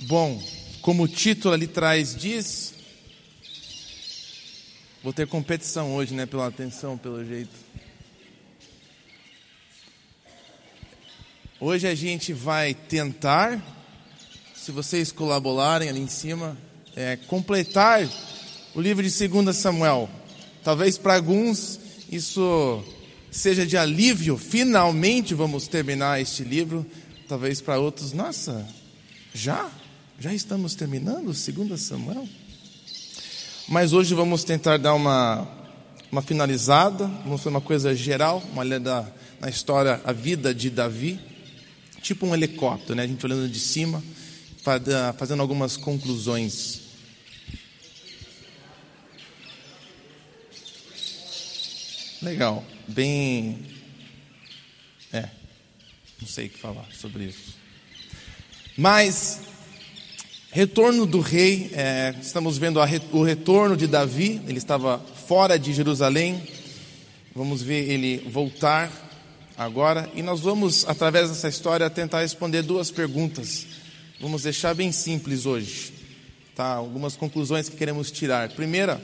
Bom, como o título ali traz diz, vou ter competição hoje, né? Pela atenção, pelo jeito. Hoje a gente vai tentar, se vocês colaborarem ali em cima, é, completar o livro de 2 Samuel. Talvez para alguns isso seja de alívio, finalmente vamos terminar este livro. Talvez para outros, nossa, já? Já estamos terminando 2 Samuel? Mas hoje vamos tentar dar uma, uma finalizada, vamos fazer uma coisa geral, uma olhada na história, a vida de Davi, tipo um helicóptero, né? a gente olhando de cima, fazendo algumas conclusões. Legal, bem. É, não sei o que falar sobre isso. Mas Retorno do rei, é, estamos vendo a, o retorno de Davi, ele estava fora de Jerusalém, vamos ver ele voltar agora, e nós vamos, através dessa história, tentar responder duas perguntas. Vamos deixar bem simples hoje, tá? Algumas conclusões que queremos tirar. Primeira,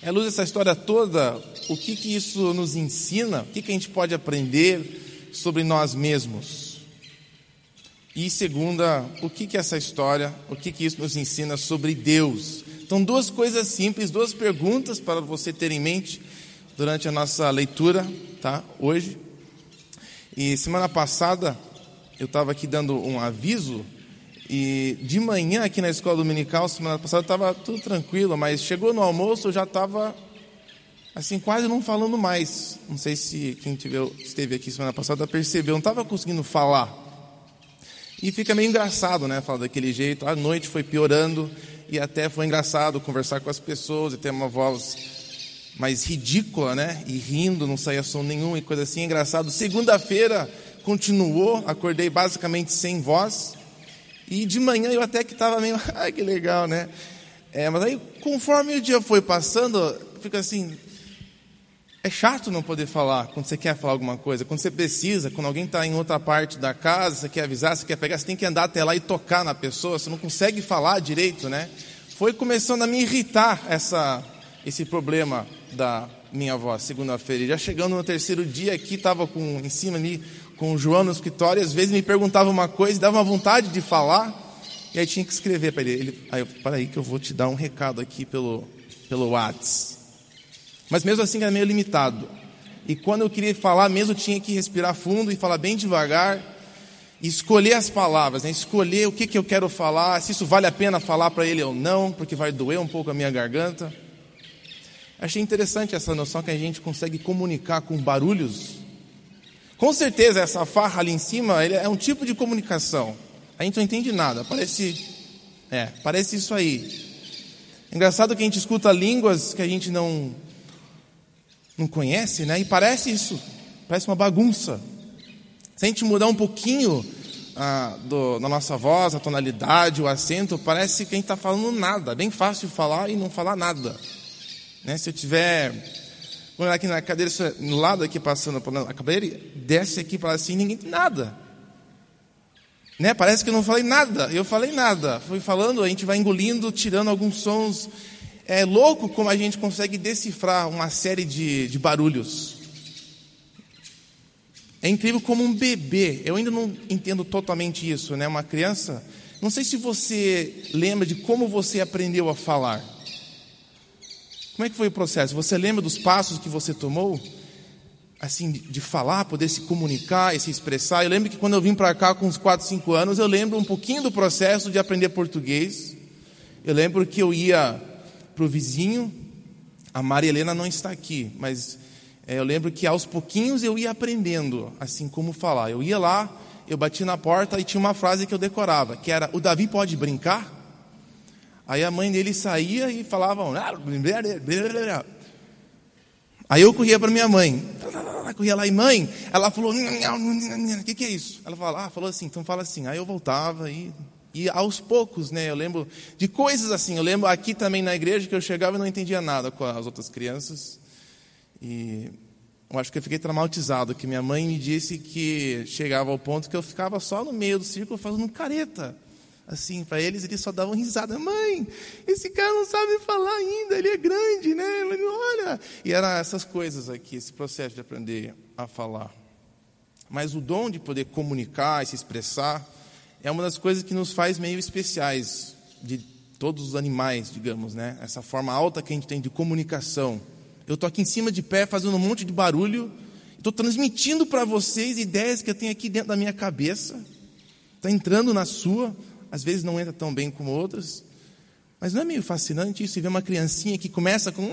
é luz dessa história toda, o que, que isso nos ensina, o que, que a gente pode aprender sobre nós mesmos. E segunda, o que que essa história, o que que isso nos ensina sobre Deus? Então, duas coisas simples, duas perguntas para você ter em mente durante a nossa leitura, tá? Hoje. E semana passada eu estava aqui dando um aviso e de manhã aqui na escola dominical, semana passada estava tudo tranquilo, mas chegou no almoço eu já estava assim quase não falando mais. Não sei se quem esteve aqui semana passada percebeu, não estava conseguindo falar. E fica meio engraçado, né? Falar daquele jeito. A noite foi piorando e até foi engraçado conversar com as pessoas e ter uma voz mais ridícula, né? E rindo, não saía som nenhum e coisa assim. Engraçado. Segunda-feira continuou, acordei basicamente sem voz. E de manhã eu até que estava meio, ai que legal, né? É, mas aí, conforme o dia foi passando, fica assim, é chato não poder falar quando você quer falar alguma coisa, quando você precisa, quando alguém está em outra parte da casa, você quer avisar, você quer pegar, você tem que andar até lá e tocar na pessoa, você não consegue falar direito, né? Foi começando a me irritar essa, esse problema da minha voz, segunda-feira. Já chegando no terceiro dia aqui, estava em cima ali com o João no escritório, e às vezes me perguntava uma coisa, dava uma vontade de falar, e aí tinha que escrever para ele. ele. Aí para aí que eu vou te dar um recado aqui pelo, pelo WhatsApp. Mas mesmo assim era meio limitado. E quando eu queria falar, mesmo tinha que respirar fundo e falar bem devagar, e escolher as palavras, né? escolher o que, que eu quero falar, se isso vale a pena falar para ele ou não, porque vai doer um pouco a minha garganta. Achei interessante essa noção que a gente consegue comunicar com barulhos. Com certeza, essa farra ali em cima é um tipo de comunicação. A gente não entende nada, parece, é, parece isso aí. Engraçado que a gente escuta línguas que a gente não não conhece, né? E parece isso, parece uma bagunça. Se a gente mudar um pouquinho ah, do, da nossa voz, a tonalidade, o acento, parece que a gente está falando nada. Bem fácil falar e não falar nada. Né? Se eu tiver olhar aqui na cadeira, no lado aqui passando a cadeira, desce aqui para assim, ninguém nada. Né? Parece que eu não falei nada. Eu falei nada. Fui falando, a gente vai engolindo, tirando alguns sons é louco como a gente consegue decifrar uma série de, de barulhos. É incrível como um bebê, eu ainda não entendo totalmente isso, né? Uma criança, não sei se você lembra de como você aprendeu a falar. Como é que foi o processo? Você lembra dos passos que você tomou? Assim, de, falar, poder se comunicar e se expressar. Eu lembro que quando eu vim para cá com uns 4, 5 anos, eu lembro um pouquinho do processo de aprender português. Eu lembro que eu ia para o vizinho. A Maria Helena não está aqui, mas é, eu lembro que aos pouquinhos eu ia aprendendo assim como falar. Eu ia lá, eu bati na porta e tinha uma frase que eu decorava, que era: "O Davi pode brincar?" Aí a mãe dele saía e falava: Aí eu corria para minha mãe. Corria lá e mãe, ela falou: "O que, que é isso?" Ela falou: "Ah, falou assim, então fala assim." Aí eu voltava e e aos poucos, né, eu lembro de coisas assim. Eu lembro aqui também na igreja que eu chegava e não entendia nada com as outras crianças. E eu acho que eu fiquei traumatizado, que minha mãe me disse que chegava ao ponto que eu ficava só no meio do círculo fazendo careta. assim para eles, eles só davam risada. Mãe, esse cara não sabe falar ainda, ele é grande, né? Olha. E eram essas coisas aqui, esse processo de aprender a falar. Mas o dom de poder comunicar e se expressar é uma das coisas que nos faz meio especiais de todos os animais, digamos, né? Essa forma alta que a gente tem de comunicação. Eu estou aqui em cima de pé fazendo um monte de barulho, estou transmitindo para vocês ideias que eu tenho aqui dentro da minha cabeça, está entrando na sua, às vezes não entra tão bem como outras. Mas não é meio fascinante isso? E ver uma criancinha que começa com.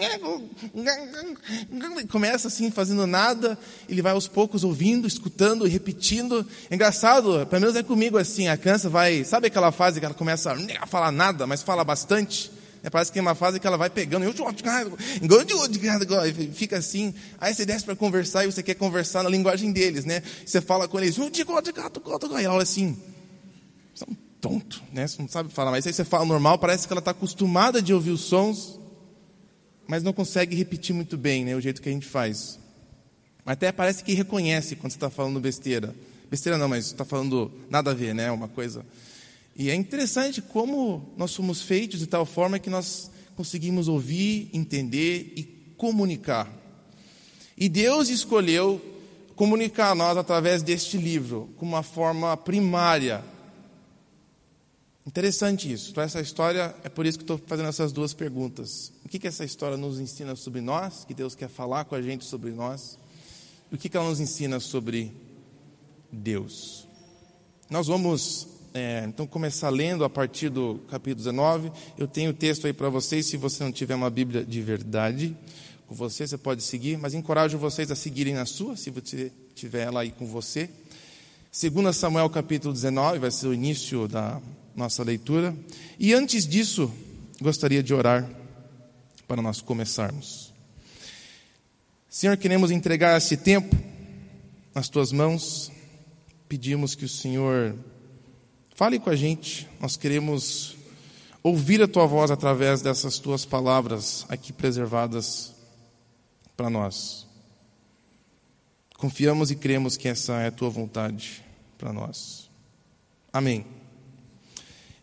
Começa assim, fazendo nada, ele vai aos poucos ouvindo, escutando repetindo. É engraçado, pelo menos é comigo assim, a criança vai. Sabe aquela fase que ela começa a falar nada, mas fala bastante? É, parece que é uma fase que ela vai pegando, e fica assim. Aí você desce para conversar e você quer conversar na linguagem deles, né? Você fala com eles, e ela olha assim tonto, né? Você não sabe falar, mas aí você fala normal, parece que ela está acostumada de ouvir os sons, mas não consegue repetir muito bem, né? O jeito que a gente faz. Até parece que reconhece quando você está falando besteira. Besteira não, mas está falando nada a ver, né? Uma coisa. E é interessante como nós somos feitos de tal forma que nós conseguimos ouvir, entender e comunicar. E Deus escolheu comunicar a nós através deste livro, como uma forma primária Interessante isso. Então, essa história, é por isso que estou fazendo essas duas perguntas. O que, que essa história nos ensina sobre nós, que Deus quer falar com a gente sobre nós? E o que, que ela nos ensina sobre Deus? Nós vamos, é, então, começar lendo a partir do capítulo 19. Eu tenho o texto aí para vocês, se você não tiver uma Bíblia de verdade com você, você pode seguir, mas encorajo vocês a seguirem na sua, se você tiver ela aí com você. 2 Samuel capítulo 19, vai ser o início da nossa leitura. E antes disso, gostaria de orar para nós começarmos. Senhor, queremos entregar esse tempo nas tuas mãos. Pedimos que o Senhor fale com a gente. Nós queremos ouvir a tua voz através dessas tuas palavras aqui preservadas para nós. Confiamos e cremos que essa é a tua vontade para nós. Amém.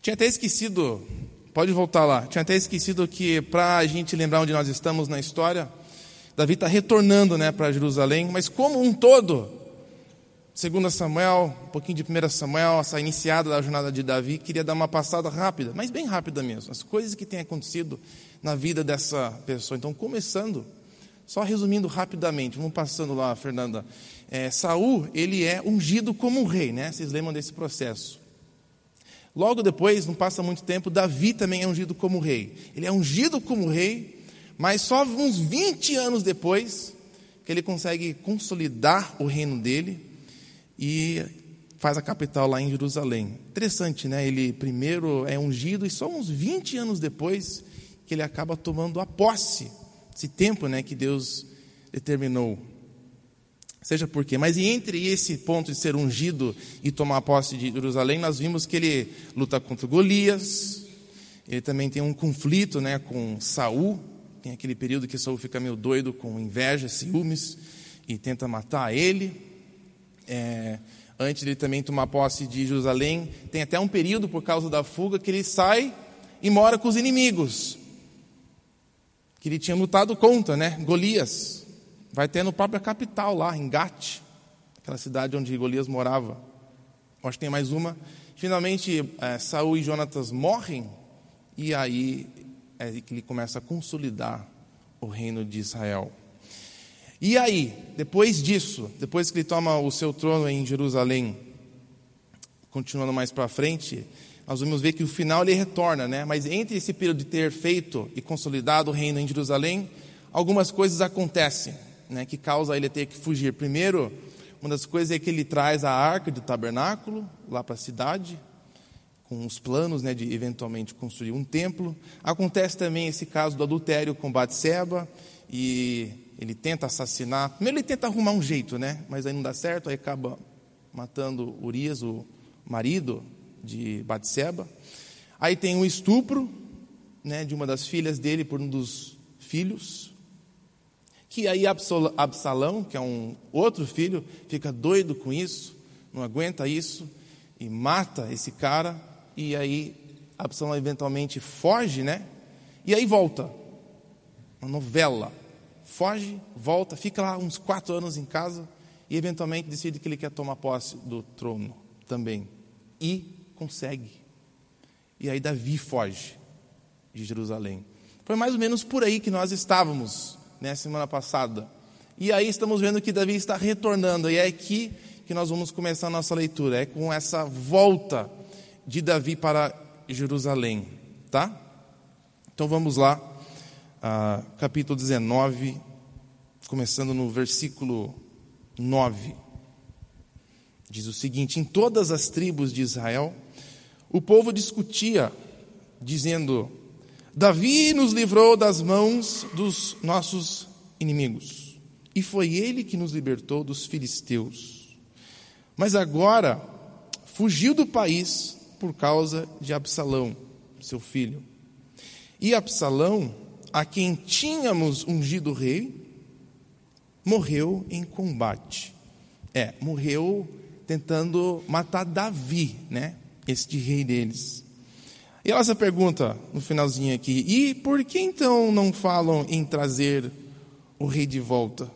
Tinha até esquecido, pode voltar lá, tinha até esquecido que para a gente lembrar onde nós estamos na história, Davi está retornando né, para Jerusalém, mas como um todo, segundo Samuel, um pouquinho de 1 Samuel, essa iniciada da jornada de Davi, queria dar uma passada rápida, mas bem rápida mesmo, as coisas que têm acontecido na vida dessa pessoa. Então, começando, só resumindo rapidamente, vamos passando lá, Fernanda. É, Saul, ele é ungido como um rei, né? Vocês lembram desse processo? Logo depois, não passa muito tempo, Davi também é ungido como rei. Ele é ungido como rei, mas só uns 20 anos depois que ele consegue consolidar o reino dele e faz a capital lá em Jerusalém. Interessante, né? Ele primeiro é ungido e só uns 20 anos depois que ele acaba tomando a posse, esse tempo, né, que Deus determinou seja por quê. Mas entre esse ponto de ser ungido e tomar posse de Jerusalém, nós vimos que ele luta contra Golias, ele também tem um conflito né, com Saul, tem aquele período que Saul fica meio doido com inveja, ciúmes, e tenta matar ele. É, antes de ele também tomar posse de Jerusalém, tem até um período por causa da fuga que ele sai e mora com os inimigos, que ele tinha lutado contra, né? Golias. Vai ter no própria capital, lá em Gat, aquela cidade onde Golias morava. Acho que tem mais uma. Finalmente, é, Saul e Jonatas morrem, e aí é que ele começa a consolidar o reino de Israel. E aí, depois disso, depois que ele toma o seu trono em Jerusalém, continuando mais para frente, nós vamos ver que o final ele retorna, né? Mas entre esse período de ter feito e consolidado o reino em Jerusalém, algumas coisas acontecem né, que causa ele ter que fugir. Primeiro, uma das coisas é que ele traz a arca do tabernáculo lá para a cidade, com os planos né, de eventualmente construir um templo. Acontece também esse caso do adultério com Batseba, e ele tenta assassinar. Primeiro ele tenta arrumar um jeito, né, mas aí não dá certo, aí acaba matando Urias, o marido de Batseba. Aí tem um estupro né, de uma das filhas dele por um dos filhos que aí Absalão, que é um outro filho, fica doido com isso, não aguenta isso e mata esse cara e aí Absalão eventualmente foge, né? E aí volta. Uma novela. Foge, volta, fica lá uns quatro anos em casa e eventualmente decide que ele quer tomar posse do trono também. E consegue. E aí Davi foge de Jerusalém. Foi mais ou menos por aí que nós estávamos, né, semana passada. E aí estamos vendo que Davi está retornando, e é aqui que nós vamos começar a nossa leitura, é com essa volta de Davi para Jerusalém, tá? Então vamos lá, uh, capítulo 19, começando no versículo 9. Diz o seguinte: Em todas as tribos de Israel, o povo discutia, dizendo: Davi nos livrou das mãos dos nossos inimigos, e foi ele que nos libertou dos filisteus. Mas agora fugiu do país por causa de Absalão, seu filho. E Absalão, a quem tínhamos ungido rei, morreu em combate. É, morreu tentando matar Davi, né? Este rei deles. E ela essa pergunta no finalzinho aqui: e por que então não falam em trazer o rei de volta?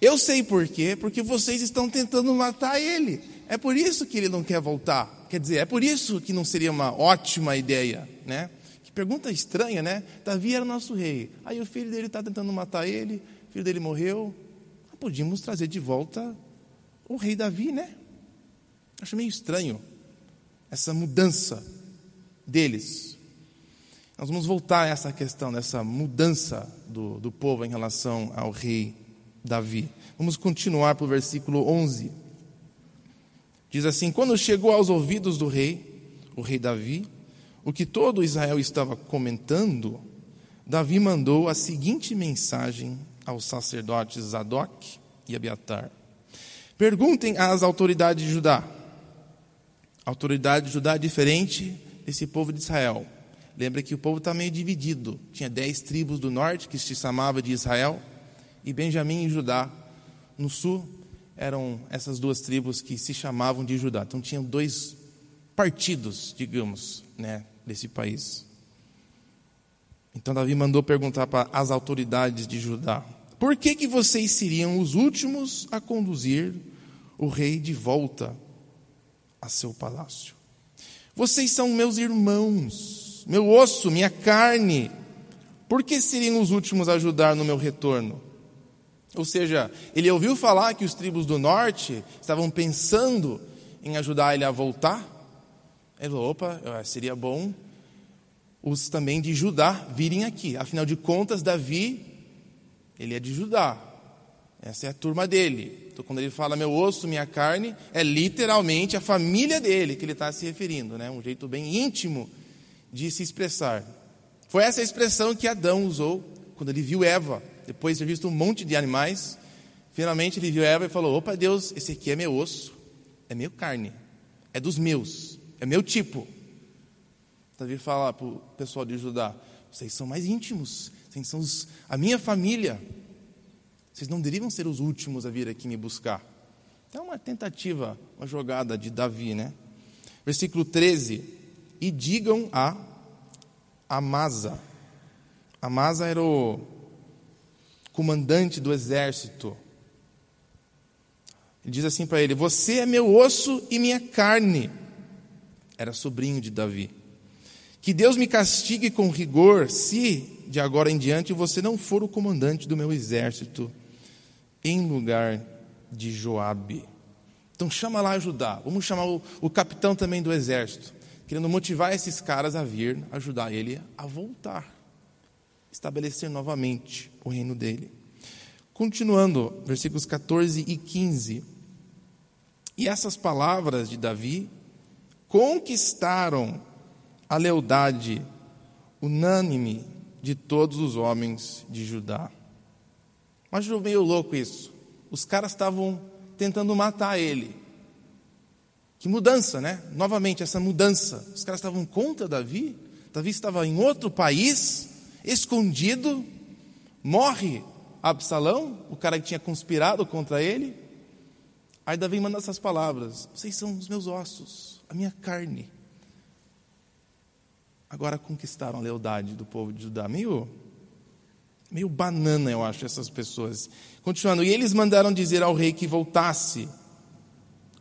Eu sei por quê, porque vocês estão tentando matar ele. É por isso que ele não quer voltar. Quer dizer, é por isso que não seria uma ótima ideia, né? Que pergunta estranha, né? Davi era nosso rei. Aí o filho dele está tentando matar ele, o filho dele morreu. Podíamos trazer de volta o rei Davi, né? Acho meio estranho essa mudança deles. Nós vamos voltar a essa questão dessa mudança do, do povo em relação ao rei Davi. Vamos continuar para o versículo 11. Diz assim: Quando chegou aos ouvidos do rei, o rei Davi, o que todo Israel estava comentando, Davi mandou a seguinte mensagem aos sacerdotes Zadok e Abiatar: Perguntem às autoridades de Judá. A autoridade de Judá é diferente desse povo de Israel. Lembra que o povo está meio dividido. Tinha dez tribos do norte que se chamava de Israel, e Benjamim e Judá no sul eram essas duas tribos que se chamavam de Judá. Então tinham dois partidos, digamos, né, desse país. Então Davi mandou perguntar para as autoridades de Judá: Por que que vocês seriam os últimos a conduzir o rei de volta a seu palácio? Vocês são meus irmãos, meu osso, minha carne. Por que seriam os últimos a ajudar no meu retorno? Ou seja, ele ouviu falar que os tribos do norte estavam pensando em ajudar ele a voltar. Ele falou: opa, seria bom os também de Judá virem aqui. Afinal de contas, Davi, ele é de Judá. Essa é a turma dele. Então, quando ele fala meu osso, minha carne, é literalmente a família dele que ele está se referindo, né? Um jeito bem íntimo de se expressar. Foi essa expressão que Adão usou quando ele viu Eva, depois de ter visto um monte de animais. Finalmente ele viu Eva e falou: Opa, Deus, esse aqui é meu osso, é meu carne, é dos meus, é meu tipo. Davi fala para o pessoal de Judá: Vocês são mais íntimos, vocês são a minha família. Vocês não deveriam ser os últimos a vir aqui me buscar. É uma tentativa, uma jogada de Davi, né? Versículo 13. E digam a Amasa. Amasa era o comandante do exército. Ele diz assim para ele: Você é meu osso e minha carne. Era sobrinho de Davi. Que Deus me castigue com rigor se, de agora em diante, você não for o comandante do meu exército em lugar de Joabe. Então chama lá Judá. Vamos chamar o, o capitão também do exército, querendo motivar esses caras a vir ajudar ele a voltar, estabelecer novamente o reino dele. Continuando, versículos 14 e 15. E essas palavras de Davi conquistaram a lealdade unânime de todos os homens de Judá. Mas meio louco isso. Os caras estavam tentando matar ele. Que mudança, né? Novamente, essa mudança. Os caras estavam contra Davi. Davi estava em outro país, escondido. Morre Absalão, o cara que tinha conspirado contra ele. Aí Davi manda essas palavras: Vocês são os meus ossos, a minha carne. agora conquistaram a lealdade do povo de Judá. Meio, meio banana, eu acho, essas pessoas. Continuando, e eles mandaram dizer ao rei que voltasse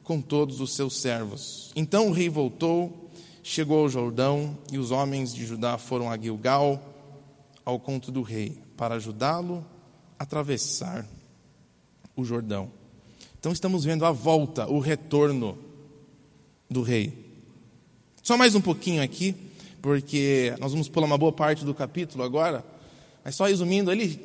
com todos os seus servos. Então o rei voltou, chegou ao Jordão, e os homens de Judá foram a Gilgal, ao conto do rei, para ajudá-lo a atravessar o Jordão. Então estamos vendo a volta, o retorno do rei. Só mais um pouquinho aqui, porque nós vamos pular uma boa parte do capítulo agora, mas só resumindo, ele,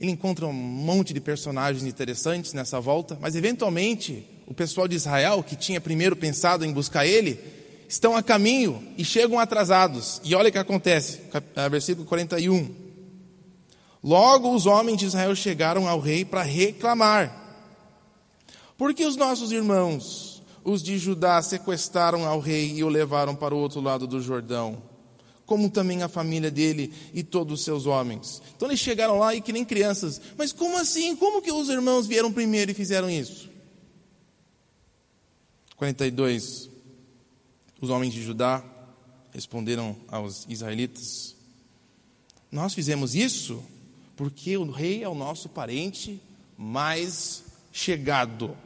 ele encontra um monte de personagens interessantes nessa volta, mas eventualmente o pessoal de Israel, que tinha primeiro pensado em buscar ele, estão a caminho e chegam atrasados. E olha o que acontece, eh, versículo 41. Logo os homens de Israel chegaram ao rei para reclamar. Porque os nossos irmãos os de Judá sequestraram ao rei e o levaram para o outro lado do Jordão, como também a família dele e todos os seus homens. Então eles chegaram lá e que nem crianças, mas como assim? Como que os irmãos vieram primeiro e fizeram isso? 42. Os homens de Judá responderam aos israelitas: Nós fizemos isso porque o rei é o nosso parente mais chegado.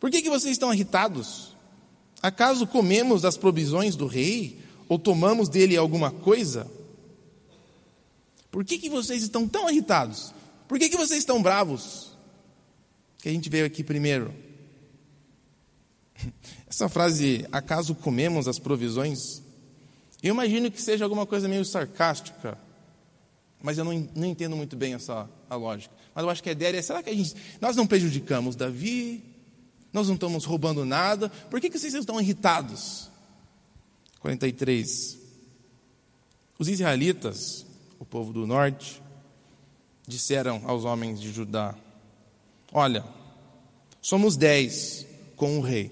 Por que, que vocês estão irritados? Acaso comemos das provisões do rei? Ou tomamos dele alguma coisa? Por que, que vocês estão tão irritados? Por que, que vocês estão bravos? Que a gente veio aqui primeiro. Essa frase, acaso comemos as provisões? Eu imagino que seja alguma coisa meio sarcástica, mas eu não, não entendo muito bem essa a lógica. Mas eu acho que a ideia é: será que a gente, nós não prejudicamos Davi? nós não estamos roubando nada, por que, que vocês estão irritados? 43. Os israelitas, o povo do norte, disseram aos homens de Judá: Olha, somos dez com o rei.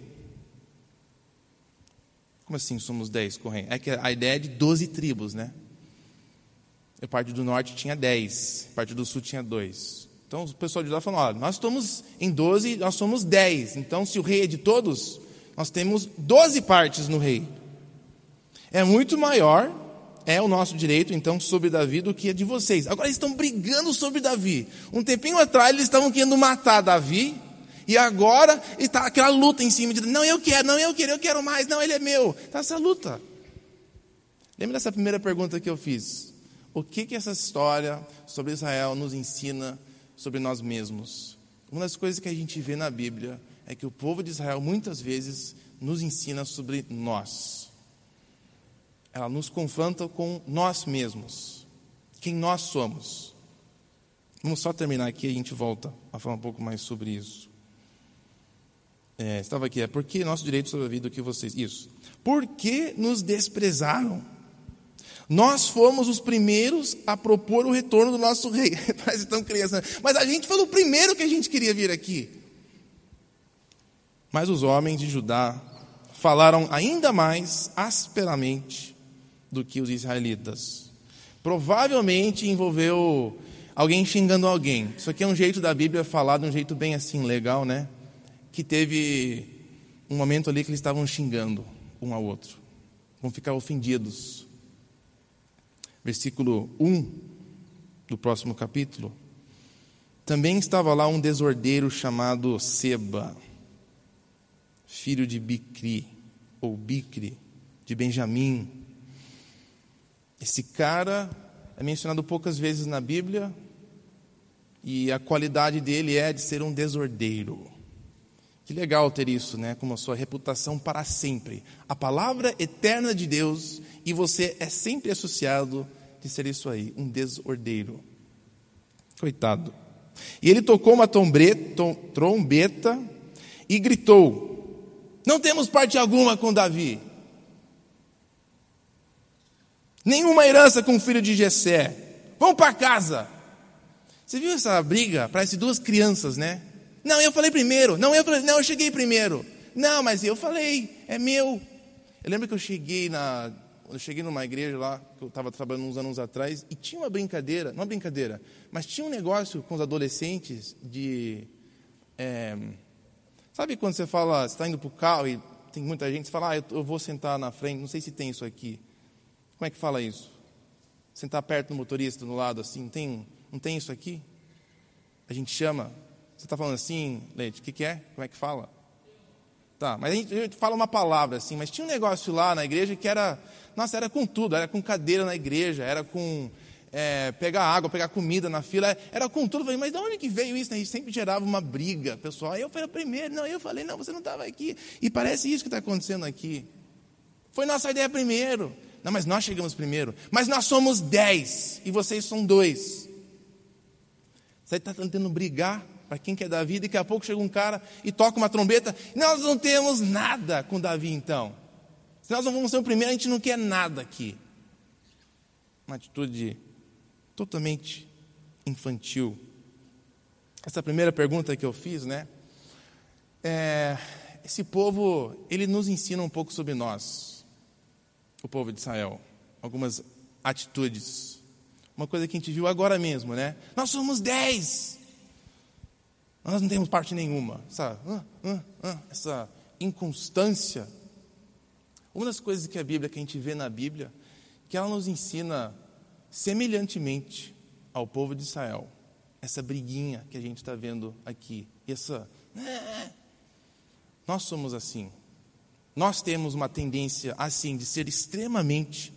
Como assim somos dez com o rei? É que a ideia é de doze tribos, né? A parte do norte tinha dez, a parte do sul tinha dois. Então o pessoal de lá falou: olha, nós estamos em 12, nós somos 10. Então, se o rei é de todos, nós temos 12 partes no rei. É muito maior, é o nosso direito, então, sobre Davi do que a de vocês. Agora eles estão brigando sobre Davi. Um tempinho atrás eles estavam querendo matar Davi. E agora está aquela luta em cima de não, eu quero, não, eu quero, eu quero mais, não, ele é meu. Está essa luta. Lembra dessa primeira pergunta que eu fiz? O que, que essa história sobre Israel nos ensina sobre nós mesmos. Uma das coisas que a gente vê na Bíblia é que o povo de Israel muitas vezes nos ensina sobre nós. Ela nos confronta com nós mesmos, quem nós somos. Vamos só terminar aqui e a gente volta a falar um pouco mais sobre isso. É, estava aqui, é porque nosso direito sobre a vida do que vocês. Isso. Por que nos desprezaram? Nós fomos os primeiros a propor o retorno do nosso rei. Parece tão criança. Mas a gente foi o primeiro que a gente queria vir aqui. Mas os homens de Judá falaram ainda mais asperamente do que os israelitas. Provavelmente envolveu alguém xingando alguém. Isso aqui é um jeito da Bíblia falar de um jeito bem assim, legal, né? Que teve um momento ali que eles estavam xingando um ao outro. Vão ficar ofendidos versículo 1 do próximo capítulo, também estava lá um desordeiro chamado Seba, filho de Bicri, ou Bicri, de Benjamim. Esse cara é mencionado poucas vezes na Bíblia, e a qualidade dele é de ser um desordeiro. Que legal ter isso, né? Como a sua reputação para sempre. A palavra eterna de Deus e você é sempre associado de ser isso aí, um desordeiro. Coitado. E ele tocou uma trombeta e gritou: Não temos parte alguma com Davi. Nenhuma herança com o filho de Jessé. Vamos para casa. Você viu essa briga? Parece duas crianças, né? Não, eu falei primeiro. Não, eu falei, não, eu cheguei primeiro. Não, mas eu falei, é meu. Eu lembro que eu cheguei na eu cheguei numa igreja lá, que eu estava trabalhando uns anos atrás, e tinha uma brincadeira, não uma brincadeira, mas tinha um negócio com os adolescentes de. É, sabe quando você fala, você está indo para o carro e tem muita gente, você fala, ah, eu, eu vou sentar na frente, não sei se tem isso aqui. Como é que fala isso? Sentar perto do motorista, do lado, assim, tem, não tem isso aqui? A gente chama. Você está falando assim, Leite, o que, que é? Como é que fala? Tá, mas a gente, a gente, fala uma palavra assim, mas tinha um negócio lá na igreja que era, nossa, era com tudo, era com cadeira na igreja, era com é, pegar água, pegar comida na fila, era com tudo. Eu falei, mas de onde que veio isso? Né? sempre gerava uma briga, pessoal. Eu falei, primeiro, não, eu falei, não, você não estava aqui. E parece isso que está acontecendo aqui. Foi nossa ideia primeiro. Não, mas nós chegamos primeiro. Mas nós somos dez e vocês são dois. Você está tentando brigar para quem quer Davi, daqui a pouco chega um cara e toca uma trombeta. Nós não temos nada com Davi então. Se nós não vamos ser o primeiro, a gente não quer nada aqui. Uma atitude totalmente infantil. Essa primeira pergunta que eu fiz, né? É, esse povo, ele nos ensina um pouco sobre nós, o povo de Israel, algumas atitudes. Uma coisa que a gente viu agora mesmo, né? Nós somos dez. Nós não temos parte nenhuma. Essa, essa inconstância. Uma das coisas que a Bíblia, que a gente vê na Bíblia, que ela nos ensina semelhantemente ao povo de Israel. Essa briguinha que a gente está vendo aqui. Essa. Nós somos assim. Nós temos uma tendência assim de ser extremamente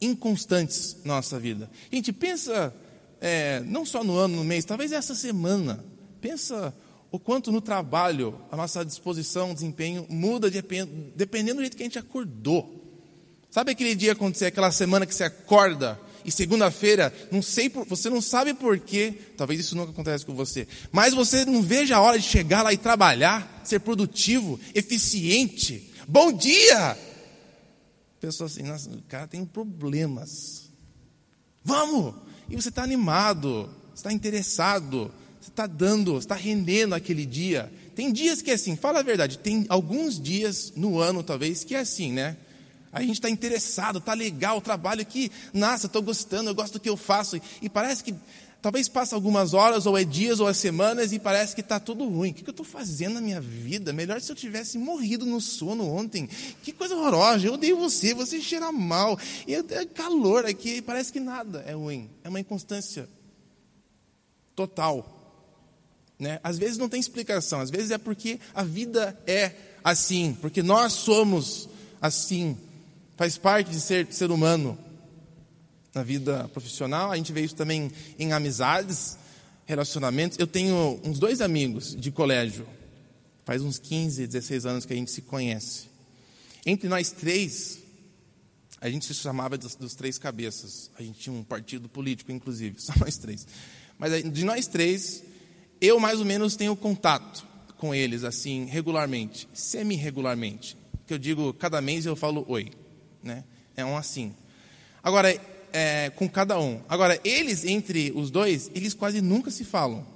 inconstantes na nossa vida. Gente pensa, é, não só no ano, no mês, talvez essa semana. Pensa o quanto no trabalho a nossa disposição, desempenho muda dependendo do jeito que a gente acordou. Sabe aquele dia acontecer, aquela semana que você acorda e segunda-feira, não sei, você não sabe porquê, talvez isso nunca acontece com você, mas você não veja a hora de chegar lá e trabalhar, ser produtivo, eficiente. Bom dia! Pessoa assim, nossa, o cara tem problemas. Vamos! E você está animado, está interessado, você está dando, está rendendo aquele dia. Tem dias que é assim, fala a verdade, tem alguns dias no ano, talvez, que é assim, né? A gente está interessado, está legal o trabalho aqui, nossa, estou gostando, eu gosto do que eu faço. E parece que talvez passa algumas horas, ou é dias, ou é semanas, e parece que está tudo ruim. O que, eu estou fazendo na minha vida? Melhor se eu tivesse morrido no sono ontem. Que coisa horrorosa, eu odeio você, você cheira mal. E é calor aqui, parece que nada é ruim. É uma inconstância total. Né? Às vezes não tem explicação, às vezes é porque a vida é assim, porque nós somos assim faz parte de ser ser humano na vida profissional. A gente vê isso também em amizades, relacionamentos. Eu tenho uns dois amigos de colégio, faz uns 15, 16 anos que a gente se conhece. Entre nós três, a gente se chamava dos, dos três cabeças. A gente tinha um partido político, inclusive, só nós três. Mas de nós três, eu mais ou menos tenho contato com eles, assim, regularmente, semi-regularmente. Que eu digo, cada mês eu falo oi né? É um assim. Agora, é, com cada um. Agora, eles, entre os dois, eles quase nunca se falam.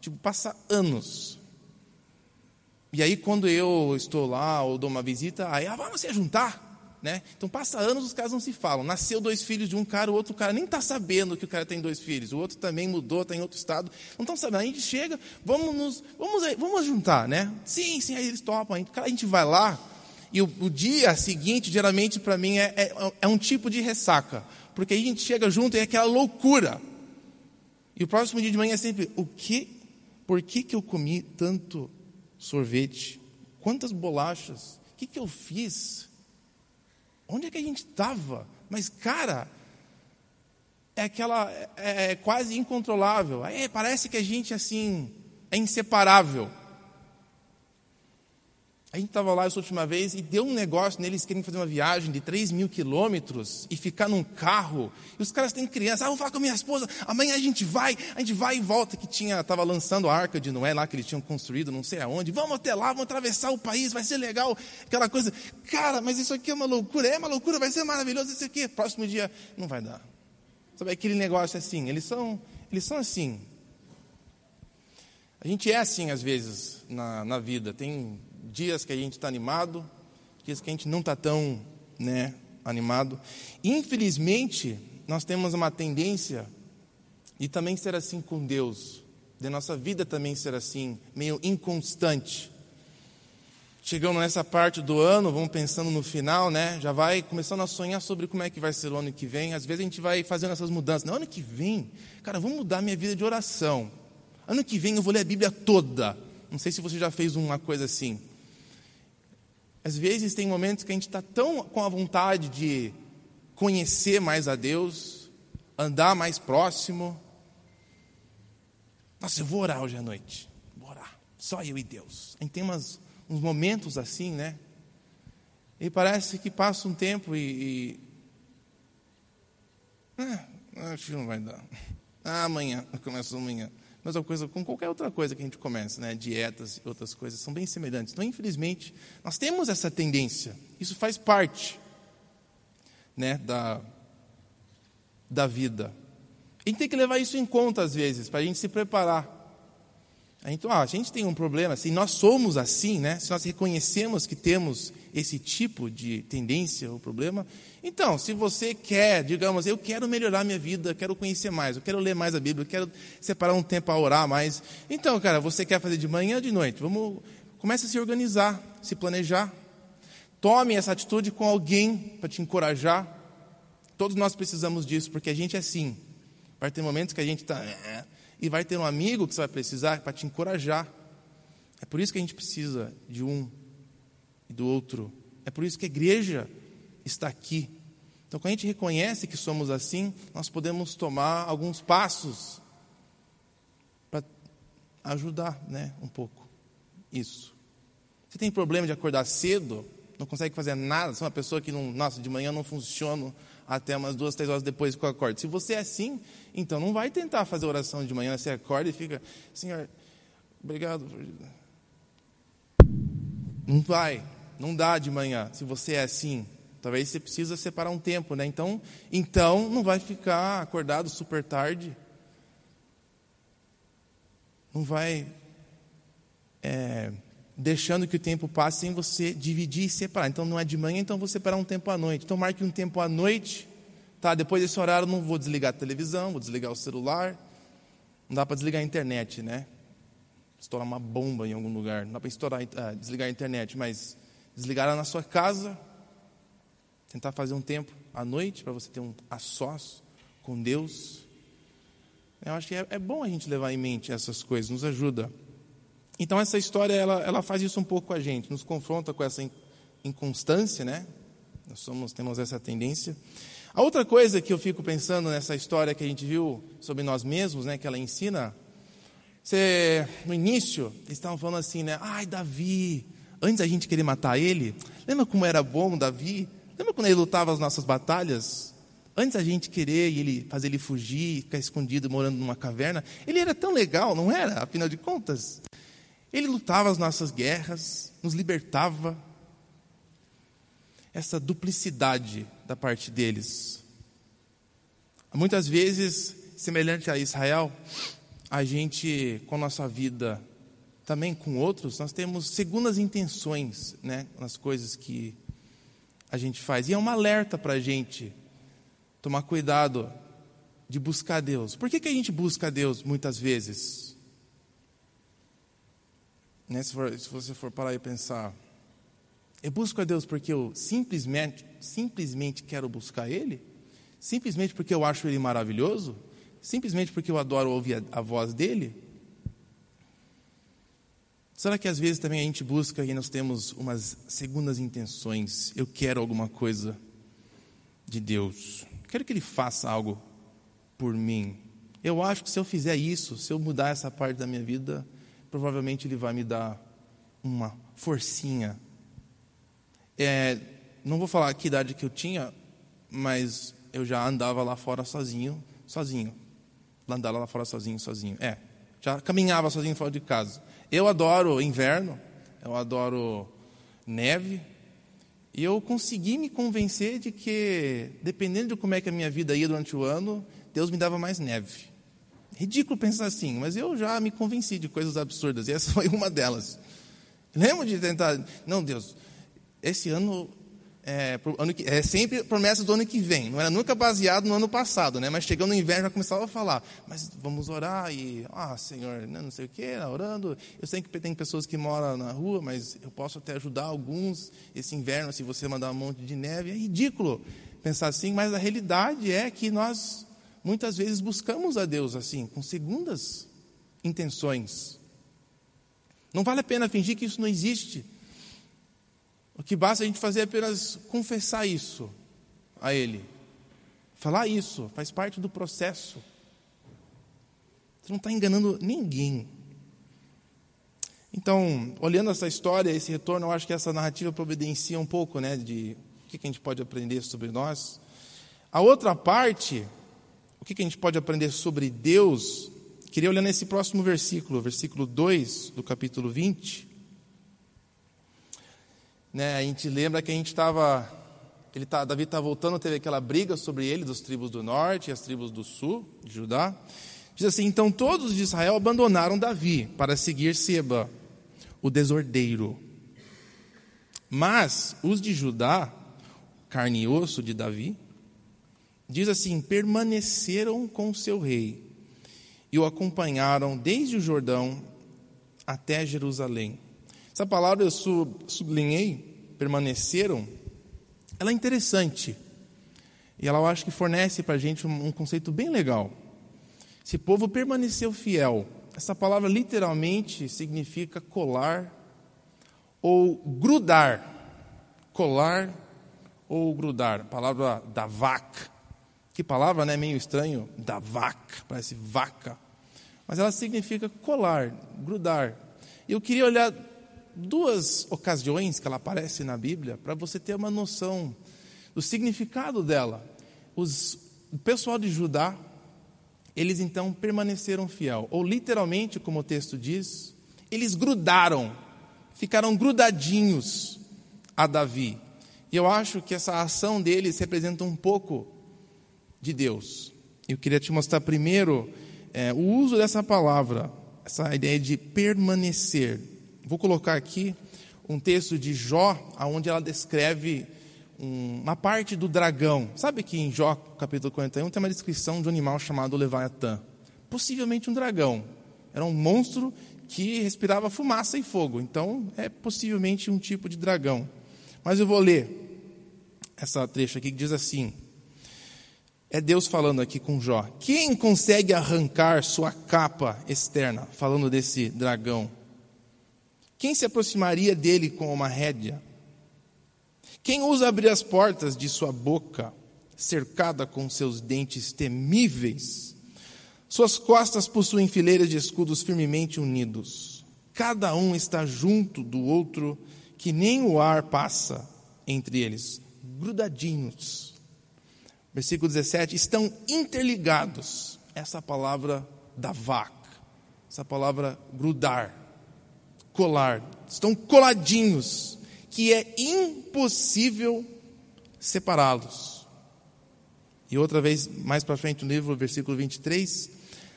Tipo, passa anos. E aí, quando eu estou lá ou dou uma visita, aí, ah, vamos se juntar. Né? Então, passa anos, os caras não se falam. Nasceu dois filhos de um cara, o outro cara nem está sabendo que o cara tem dois filhos. O outro também mudou, está em outro estado. Não estão sabendo. A gente chega, vamos nos, vamos, vamos juntar, né? Sim, sim, aí eles topam. A gente vai lá, e o, o dia seguinte, geralmente, para mim, é, é, é um tipo de ressaca. Porque aí a gente chega junto e é aquela loucura. E o próximo dia de manhã é sempre: o que? Por que, que eu comi tanto sorvete? Quantas bolachas? O que, que eu fiz? Onde é que a gente estava? Mas, cara, é aquela. É, é quase incontrolável. É, parece que a gente, assim, é inseparável. A gente estava lá essa última vez e deu um negócio neles querem fazer uma viagem de 3 mil quilômetros e ficar num carro. E os caras têm criança. Ah, vou falar com a minha esposa. Amanhã a gente vai, a gente vai e volta. Que tinha, estava lançando a arca de Noé lá que eles tinham construído, não sei aonde. Vamos até lá, vamos atravessar o país, vai ser legal. Aquela coisa. Cara, mas isso aqui é uma loucura. É uma loucura, vai ser maravilhoso isso aqui. Próximo dia não vai dar. Sabe aquele negócio assim? Eles são, eles são assim. A gente é assim às vezes na, na vida. Tem dias que a gente está animado, dias que a gente não está tão né, animado. Infelizmente, nós temos uma tendência de também ser assim com Deus, de nossa vida também ser assim, meio inconstante. chegando nessa parte do ano, vamos pensando no final, né? Já vai começando a sonhar sobre como é que vai ser o ano que vem. Às vezes a gente vai fazendo essas mudanças. No ano que vem, cara, vou mudar minha vida de oração. Ano que vem eu vou ler a Bíblia toda. Não sei se você já fez uma coisa assim. Às vezes tem momentos que a gente está tão com a vontade de conhecer mais a Deus, andar mais próximo. Nossa, eu vou orar hoje à noite. Vou orar. Só eu e Deus. A gente tem umas, uns momentos assim, né? E parece que passa um tempo e. e... Ah, acho que não vai dar. Ah, amanhã, começa amanhã mesma coisa com qualquer outra coisa que a gente começa, né? Dietas e outras coisas são bem semelhantes. Então, infelizmente, nós temos essa tendência. Isso faz parte, né, da da vida. A gente tem que levar isso em conta às vezes para a gente se preparar. Então, ah, a gente tem um problema, se nós somos assim, né? Se nós reconhecemos que temos esse tipo de tendência ou problema, então, se você quer, digamos, eu quero melhorar minha vida, quero conhecer mais, eu quero ler mais a Bíblia, eu quero separar um tempo para orar mais. Então, cara, você quer fazer de manhã ou de noite? Vamos, comece a se organizar, se planejar. Tome essa atitude com alguém para te encorajar. Todos nós precisamos disso, porque a gente é assim. Vai ter momentos que a gente está. É", e vai ter um amigo que você vai precisar para te encorajar. É por isso que a gente precisa de um e do outro. É por isso que a igreja está aqui. Então, quando a gente reconhece que somos assim, nós podemos tomar alguns passos para ajudar né, um pouco isso. Você tem problema de acordar cedo, não consegue fazer nada, você é uma pessoa que, não, nossa, de manhã não funciona até umas duas, três horas depois que eu acordo. Se você é assim, então não vai tentar fazer oração de manhã, você acorda e fica, Senhor, obrigado. Não vai, não dá de manhã, se você é assim. Talvez você precisa separar um tempo, né? Então, então não vai ficar acordado super tarde. Não vai é, deixando que o tempo passe sem você dividir e separar. Então não é de manhã, então vou separar um tempo à noite. Então marque um tempo à noite. Tá, depois desse horário não vou desligar a televisão, vou desligar o celular. Não dá para desligar a internet, né? Estourar uma bomba em algum lugar. Não dá para estourar, uh, desligar a internet, mas desligar ela na sua casa, Tentar fazer um tempo à noite para você ter um a sós com Deus. Eu acho que é, é, bom a gente levar em mente essas coisas, nos ajuda. Então essa história ela, ela faz isso um pouco com a gente, nos confronta com essa inconstância, né? Nós somos, temos essa tendência. A outra coisa que eu fico pensando nessa história que a gente viu sobre nós mesmos, né, que ela ensina, você, no início, eles estavam falando assim, né? Ai, Davi, antes da gente querer matar ele, lembra como era bom Davi? Lembra quando ele lutava as nossas batalhas? Antes da gente querer ele, fazer ele fugir, ficar escondido, morando numa caverna, ele era tão legal, não era? Afinal de contas, ele lutava as nossas guerras, nos libertava. Essa duplicidade da parte deles. Muitas vezes, semelhante a Israel, a gente, com a nossa vida, também com outros, nós temos segundas intenções né, nas coisas que a gente faz. E é um alerta para a gente tomar cuidado de buscar Deus. Por que, que a gente busca Deus muitas vezes? Né, se, for, se você for parar e pensar, eu busco a Deus porque eu simplesmente, simplesmente quero buscar Ele? Simplesmente porque eu acho Ele maravilhoso? Simplesmente porque eu adoro ouvir a, a voz dEle? Será que às vezes também a gente busca e nós temos umas segundas intenções? Eu quero alguma coisa de Deus. Quero que Ele faça algo por mim. Eu acho que se eu fizer isso, se eu mudar essa parte da minha vida, provavelmente Ele vai me dar uma forcinha. É, não vou falar que idade que eu tinha, mas eu já andava lá fora sozinho, sozinho. Andava lá fora sozinho, sozinho. É, já caminhava sozinho fora de casa. Eu adoro inverno, eu adoro neve, e eu consegui me convencer de que, dependendo de como é que a minha vida ia durante o ano, Deus me dava mais neve. Ridículo pensar assim, mas eu já me convenci de coisas absurdas, e essa foi uma delas. Lembro de tentar, não, Deus, esse ano é, ano que, é sempre promessa do ano que vem, não era nunca baseado no ano passado, né? Mas chegando no inverno já começava a falar, mas vamos orar e, ah, Senhor, né, não sei o que, orando. Eu sei que tem pessoas que moram na rua, mas eu posso até ajudar alguns esse inverno se você mandar um monte de neve. É ridículo pensar assim, mas a realidade é que nós muitas vezes buscamos a Deus assim, com segundas intenções. Não vale a pena fingir que isso não existe. O que basta a gente fazer é apenas confessar isso a Ele. Falar isso faz parte do processo. Você não está enganando ninguém. Então, olhando essa história, esse retorno, eu acho que essa narrativa providencia um pouco né, de o que a gente pode aprender sobre nós. A outra parte, o que a gente pode aprender sobre Deus, queria olhar nesse próximo versículo, versículo 2 do capítulo 20 né, a gente lembra que a gente estava. Ele tá, Davi está voltando, teve aquela briga sobre ele, dos tribos do norte e as tribos do sul, de Judá. Diz assim: Então todos de Israel abandonaram Davi para seguir Seba, o desordeiro. Mas os de Judá, carne e osso de Davi, diz assim: permaneceram com seu rei e o acompanharam desde o Jordão até Jerusalém. Essa palavra eu sublinhei, permaneceram, ela é interessante. E ela eu acho que fornece para a gente um, um conceito bem legal. Esse povo permaneceu fiel. Essa palavra literalmente significa colar ou grudar. Colar ou grudar. A palavra davak. Que palavra, né? Meio estranho. Davak, parece vaca. Mas ela significa colar, grudar. Eu queria olhar duas ocasiões que ela aparece na Bíblia para você ter uma noção do significado dela. Os, o pessoal de Judá, eles então permaneceram fiel, ou literalmente, como o texto diz, eles grudaram, ficaram grudadinhos a Davi. E eu acho que essa ação deles representa um pouco de Deus. Eu queria te mostrar primeiro é, o uso dessa palavra, essa ideia de permanecer. Vou colocar aqui um texto de Jó, onde ela descreve uma parte do dragão. Sabe que em Jó, capítulo 41, tem uma descrição de um animal chamado Leviatã. Possivelmente um dragão. Era um monstro que respirava fumaça e fogo. Então, é possivelmente um tipo de dragão. Mas eu vou ler essa trecha aqui que diz assim: É Deus falando aqui com Jó. Quem consegue arrancar sua capa externa? Falando desse dragão. Quem se aproximaria dele com uma rédea? Quem ousa abrir as portas de sua boca, cercada com seus dentes temíveis? Suas costas possuem fileiras de escudos firmemente unidos. Cada um está junto do outro, que nem o ar passa entre eles, grudadinhos. Versículo 17: estão interligados. Essa palavra da vaca, essa palavra grudar colar, estão coladinhos, que é impossível separá-los. E outra vez, mais para frente no livro, versículo 23,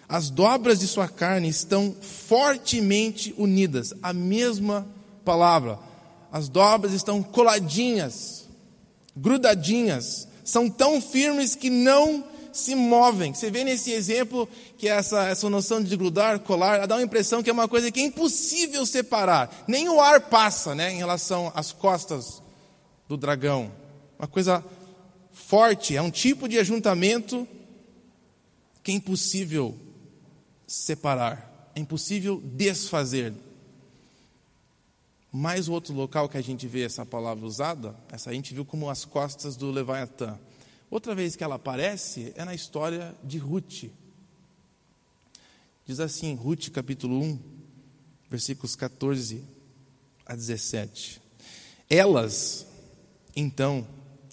as dobras de sua carne estão fortemente unidas, a mesma palavra. As dobras estão coladinhas, grudadinhas, são tão firmes que não se movem. Você vê nesse exemplo que essa, essa noção de grudar, colar, dá uma impressão que é uma coisa que é impossível separar. Nem o ar passa né, em relação às costas do dragão. Uma coisa forte, é um tipo de ajuntamento que é impossível separar, é impossível desfazer. Mais outro local que a gente vê essa palavra usada, essa a gente viu como as costas do Leviatã. Outra vez que ela aparece é na história de Ruth. Diz assim, Ruth capítulo 1, versículos 14 a 17. Elas, então,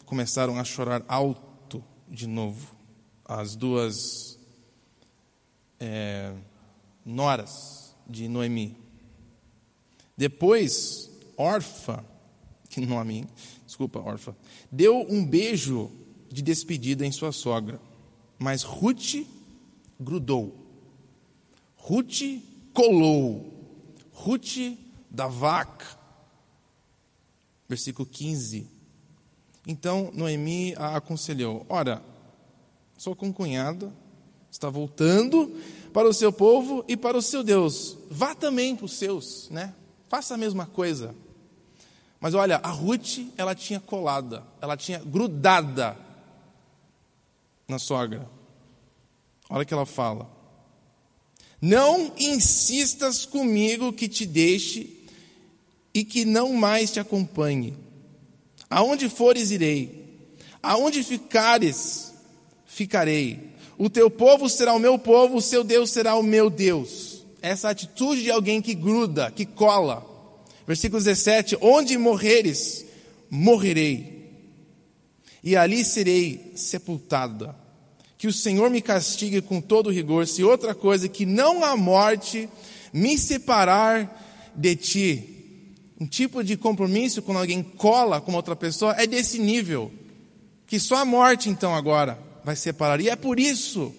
começaram a chorar alto de novo, as duas é, noras de Noemi. Depois, Orfa, que nome, desculpa, Orfa, deu um beijo de despedida em sua sogra. Mas Ruth grudou. Ruth colou. Ruth da vaca. Versículo 15. Então Noemi a aconselhou: Ora, sou concunhada, está voltando para o seu povo e para o seu Deus. Vá também para os seus, né? Faça a mesma coisa. Mas olha, a Ruth, ela tinha colada, ela tinha grudada na sogra. Olha o que ela fala. Não insistas comigo que te deixe e que não mais te acompanhe. Aonde fores, irei. Aonde ficares, ficarei. O teu povo será o meu povo, o seu Deus será o meu Deus. Essa atitude de alguém que gruda, que cola. Versículo 17: Onde morreres, morrerei, e ali serei sepultada. Que o Senhor me castigue com todo rigor, se outra coisa que não a morte me separar de ti. Um tipo de compromisso quando alguém cola com outra pessoa é desse nível, que só a morte então agora vai separar. E é por isso,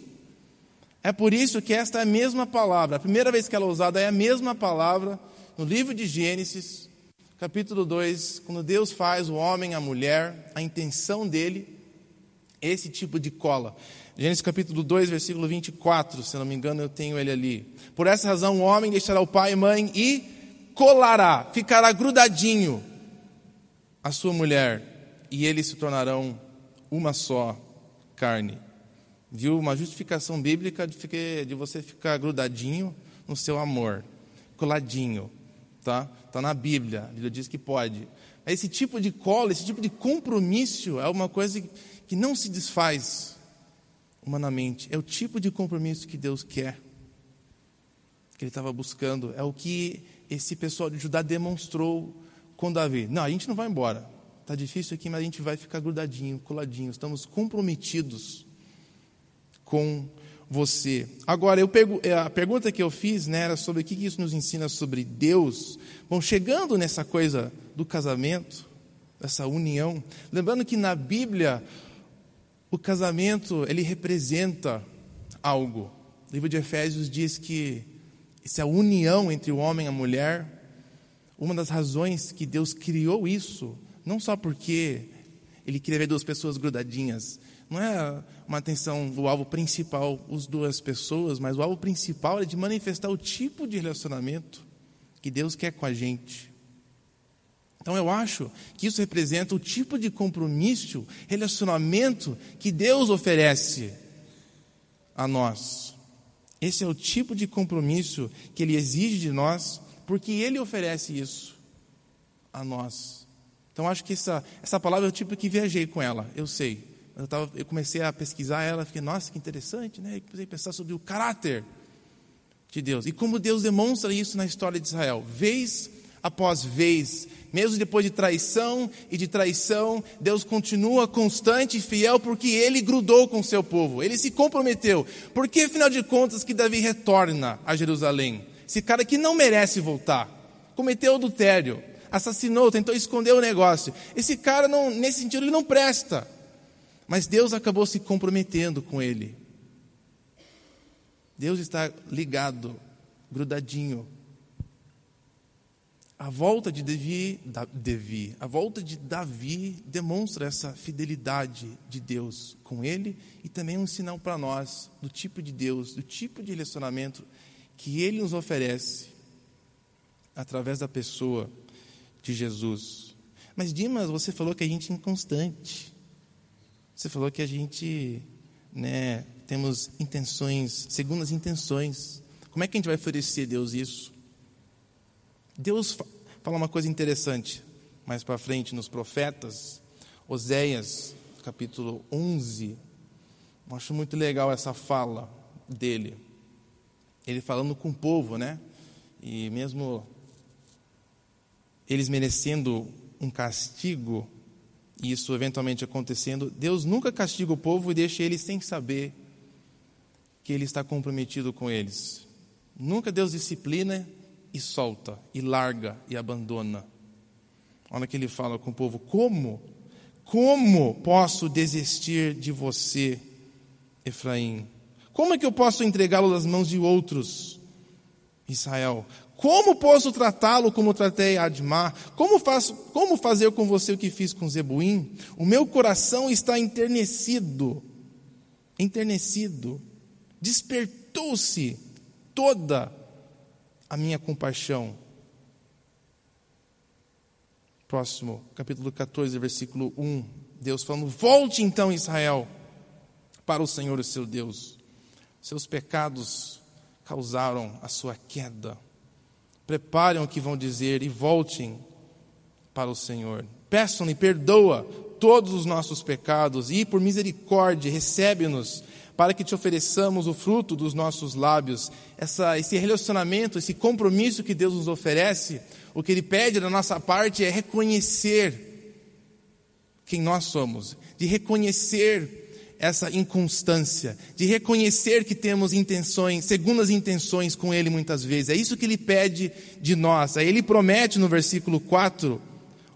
é por isso que esta é a mesma palavra, a primeira vez que ela é usada é a mesma palavra no livro de Gênesis, capítulo 2, quando Deus faz o homem, a mulher, a intenção dele, esse tipo de cola. Gênesis capítulo 2, versículo 24, se não me engano, eu tenho ele ali. Por essa razão, o homem deixará o pai e mãe e colará, ficará grudadinho a sua mulher, e eles se tornarão uma só carne. Viu? Uma justificação bíblica de, de você ficar grudadinho no seu amor, coladinho tá? Está na Bíblia, a Bíblia diz que pode. Esse tipo de cola, esse tipo de compromisso é uma coisa que não se desfaz humanamente. É o tipo de compromisso que Deus quer, que Ele estava buscando. É o que esse pessoal de Judá demonstrou com Davi. Não, a gente não vai embora. Está difícil aqui, mas a gente vai ficar grudadinho, coladinho. Estamos comprometidos com você. Agora, eu pego, é, a pergunta que eu fiz né, era sobre o que isso nos ensina sobre Deus. Bom, chegando nessa coisa do casamento, dessa união, lembrando que na Bíblia o casamento ele representa algo. O livro de Efésios diz que essa união entre o homem e a mulher, uma das razões que Deus criou isso, não só porque ele queria ver duas pessoas grudadinhas, não é uma atenção do alvo principal, os duas pessoas, mas o alvo principal é de manifestar o tipo de relacionamento que Deus quer com a gente. Então eu acho que isso representa o tipo de compromisso, relacionamento que Deus oferece a nós. Esse é o tipo de compromisso que Ele exige de nós, porque Ele oferece isso a nós. Então acho que essa, essa palavra é o tipo que viajei com ela, eu sei eu, tava, eu comecei a pesquisar ela, fiquei, nossa, que interessante, né? E comecei a pensar sobre o caráter de Deus. E como Deus demonstra isso na história de Israel, vez após vez, mesmo depois de traição e de traição, Deus continua constante e fiel porque ele grudou com o seu povo, ele se comprometeu. Por que, afinal de contas, que Davi retorna a Jerusalém? Esse cara que não merece voltar, cometeu adultério, assassinou, tentou esconder o negócio. Esse cara, não, nesse sentido, ele não presta. Mas Deus acabou se comprometendo com ele. Deus está ligado, grudadinho. A volta de Davi, Davi, a volta de Davi demonstra essa fidelidade de Deus com ele e também um sinal para nós do tipo de Deus, do tipo de relacionamento que ele nos oferece através da pessoa de Jesus. Mas Dimas, você falou que a gente é inconstante. Você falou que a gente né, temos intenções, segundas intenções. Como é que a gente vai oferecer a Deus isso? Deus fala uma coisa interessante mais para frente nos profetas, Oséias, capítulo 11. Eu acho muito legal essa fala dele. Ele falando com o povo, né? E mesmo eles merecendo um castigo, isso eventualmente acontecendo, Deus nunca castiga o povo e deixa eles sem saber que ele está comprometido com eles. Nunca Deus disciplina e solta, e larga e abandona. Olha que ele fala com o povo: Como? Como posso desistir de você, Efraim? Como é que eu posso entregá-lo nas mãos de outros? Israel, como posso tratá-lo como tratei Admar? Como, faço, como fazer com você o que fiz com Zebuim? O meu coração está enternecido, enternecido. Despertou-se toda a minha compaixão. Próximo, capítulo 14, versículo 1. Deus falando: Volte então, Israel, para o Senhor, o seu Deus. Seus pecados causaram a sua queda preparem o que vão dizer e voltem para o Senhor. Peçam-lhe, perdoa todos os nossos pecados e, por misericórdia, recebe-nos para que te ofereçamos o fruto dos nossos lábios. Essa, esse relacionamento, esse compromisso que Deus nos oferece, o que Ele pede da nossa parte é reconhecer quem nós somos, de reconhecer essa inconstância, de reconhecer que temos intenções, segundas intenções com Ele muitas vezes. É isso que Ele pede de nós. Aí Ele promete no versículo 4,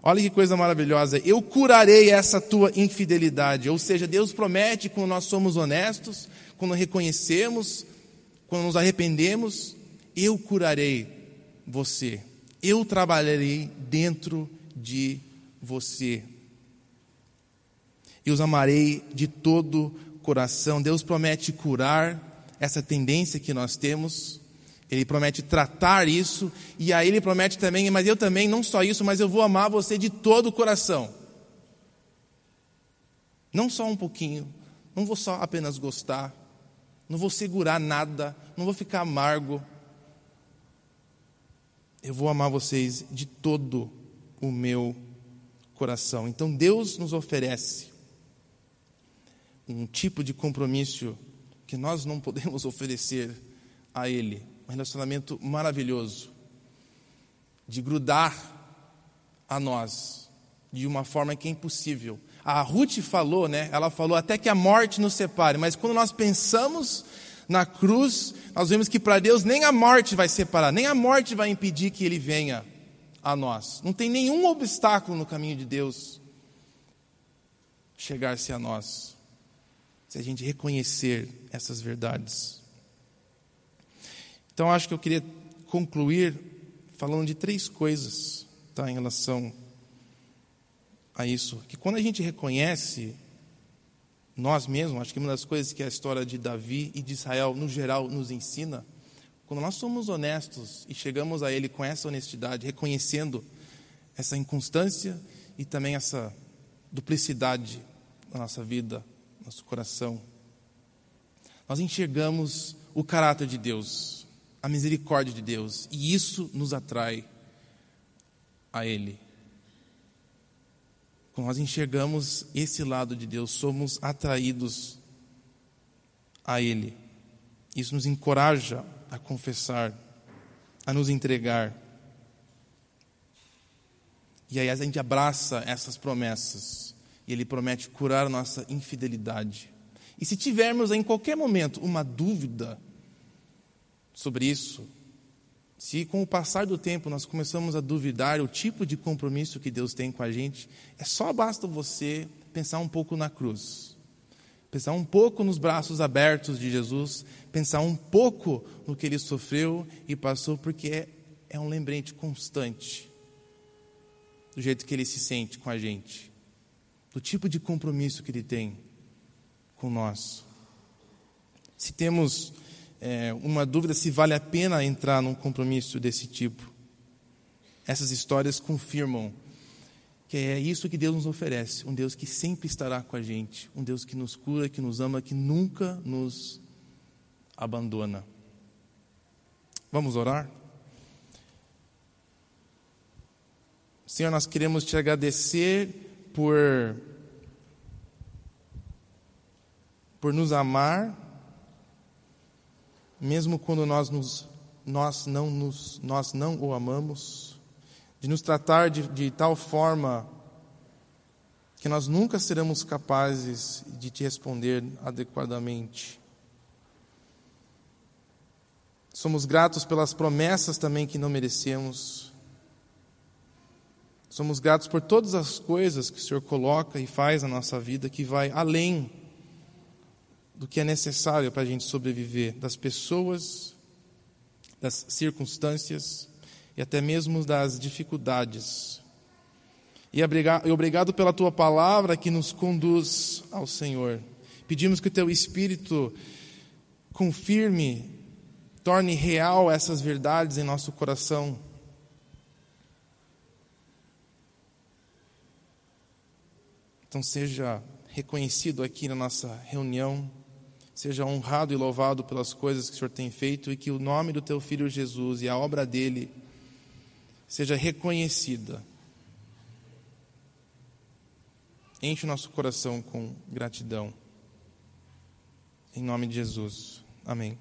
olha que coisa maravilhosa: Eu curarei essa tua infidelidade. Ou seja, Deus promete quando nós somos honestos, quando reconhecemos, quando nos arrependemos, eu curarei você. Eu trabalharei dentro de você e os amarei de todo coração. Deus promete curar essa tendência que nós temos. Ele promete tratar isso, e aí ele promete também, mas eu também, não só isso, mas eu vou amar você de todo o coração. Não só um pouquinho, não vou só apenas gostar, não vou segurar nada, não vou ficar amargo. Eu vou amar vocês de todo o meu coração. Então Deus nos oferece um tipo de compromisso que nós não podemos oferecer a Ele. Um relacionamento maravilhoso, de grudar a nós de uma forma que é impossível. A Ruth falou, né? Ela falou até que a morte nos separe, mas quando nós pensamos na cruz, nós vemos que para Deus nem a morte vai separar, nem a morte vai impedir que Ele venha a nós. Não tem nenhum obstáculo no caminho de Deus chegar-se a nós se a gente reconhecer essas verdades. Então, acho que eu queria concluir falando de três coisas tá, em relação a isso. Que quando a gente reconhece nós mesmos, acho que uma das coisas que a história de Davi e de Israel, no geral, nos ensina, quando nós somos honestos e chegamos a Ele com essa honestidade, reconhecendo essa inconstância e também essa duplicidade na nossa vida, nosso coração, nós enxergamos o caráter de Deus, a misericórdia de Deus, e isso nos atrai a Ele. Quando nós enxergamos esse lado de Deus, somos atraídos a Ele. Isso nos encoraja a confessar, a nos entregar. E aí a gente abraça essas promessas Ele promete curar nossa infidelidade. E se tivermos em qualquer momento uma dúvida sobre isso, se com o passar do tempo nós começamos a duvidar o tipo de compromisso que Deus tem com a gente, é só basta você pensar um pouco na cruz, pensar um pouco nos braços abertos de Jesus, pensar um pouco no que ele sofreu e passou, porque é, é um lembrete constante do jeito que ele se sente com a gente do tipo de compromisso que Ele tem com nós. Se temos é, uma dúvida se vale a pena entrar num compromisso desse tipo, essas histórias confirmam que é isso que Deus nos oferece, um Deus que sempre estará com a gente, um Deus que nos cura, que nos ama, que nunca nos abandona. Vamos orar? Senhor, nós queremos te agradecer por, por nos amar, mesmo quando nós, nos, nós, não, nos, nós não o amamos, de nos tratar de, de tal forma que nós nunca seremos capazes de te responder adequadamente. Somos gratos pelas promessas também que não merecemos. Somos gratos por todas as coisas que o Senhor coloca e faz na nossa vida, que vai além do que é necessário para a gente sobreviver, das pessoas, das circunstâncias e até mesmo das dificuldades. E obrigado pela tua palavra que nos conduz ao Senhor. Pedimos que o teu Espírito confirme, torne real essas verdades em nosso coração. Então, seja reconhecido aqui na nossa reunião, seja honrado e louvado pelas coisas que o Senhor tem feito e que o nome do teu filho Jesus e a obra dele seja reconhecida. Enche o nosso coração com gratidão. Em nome de Jesus. Amém.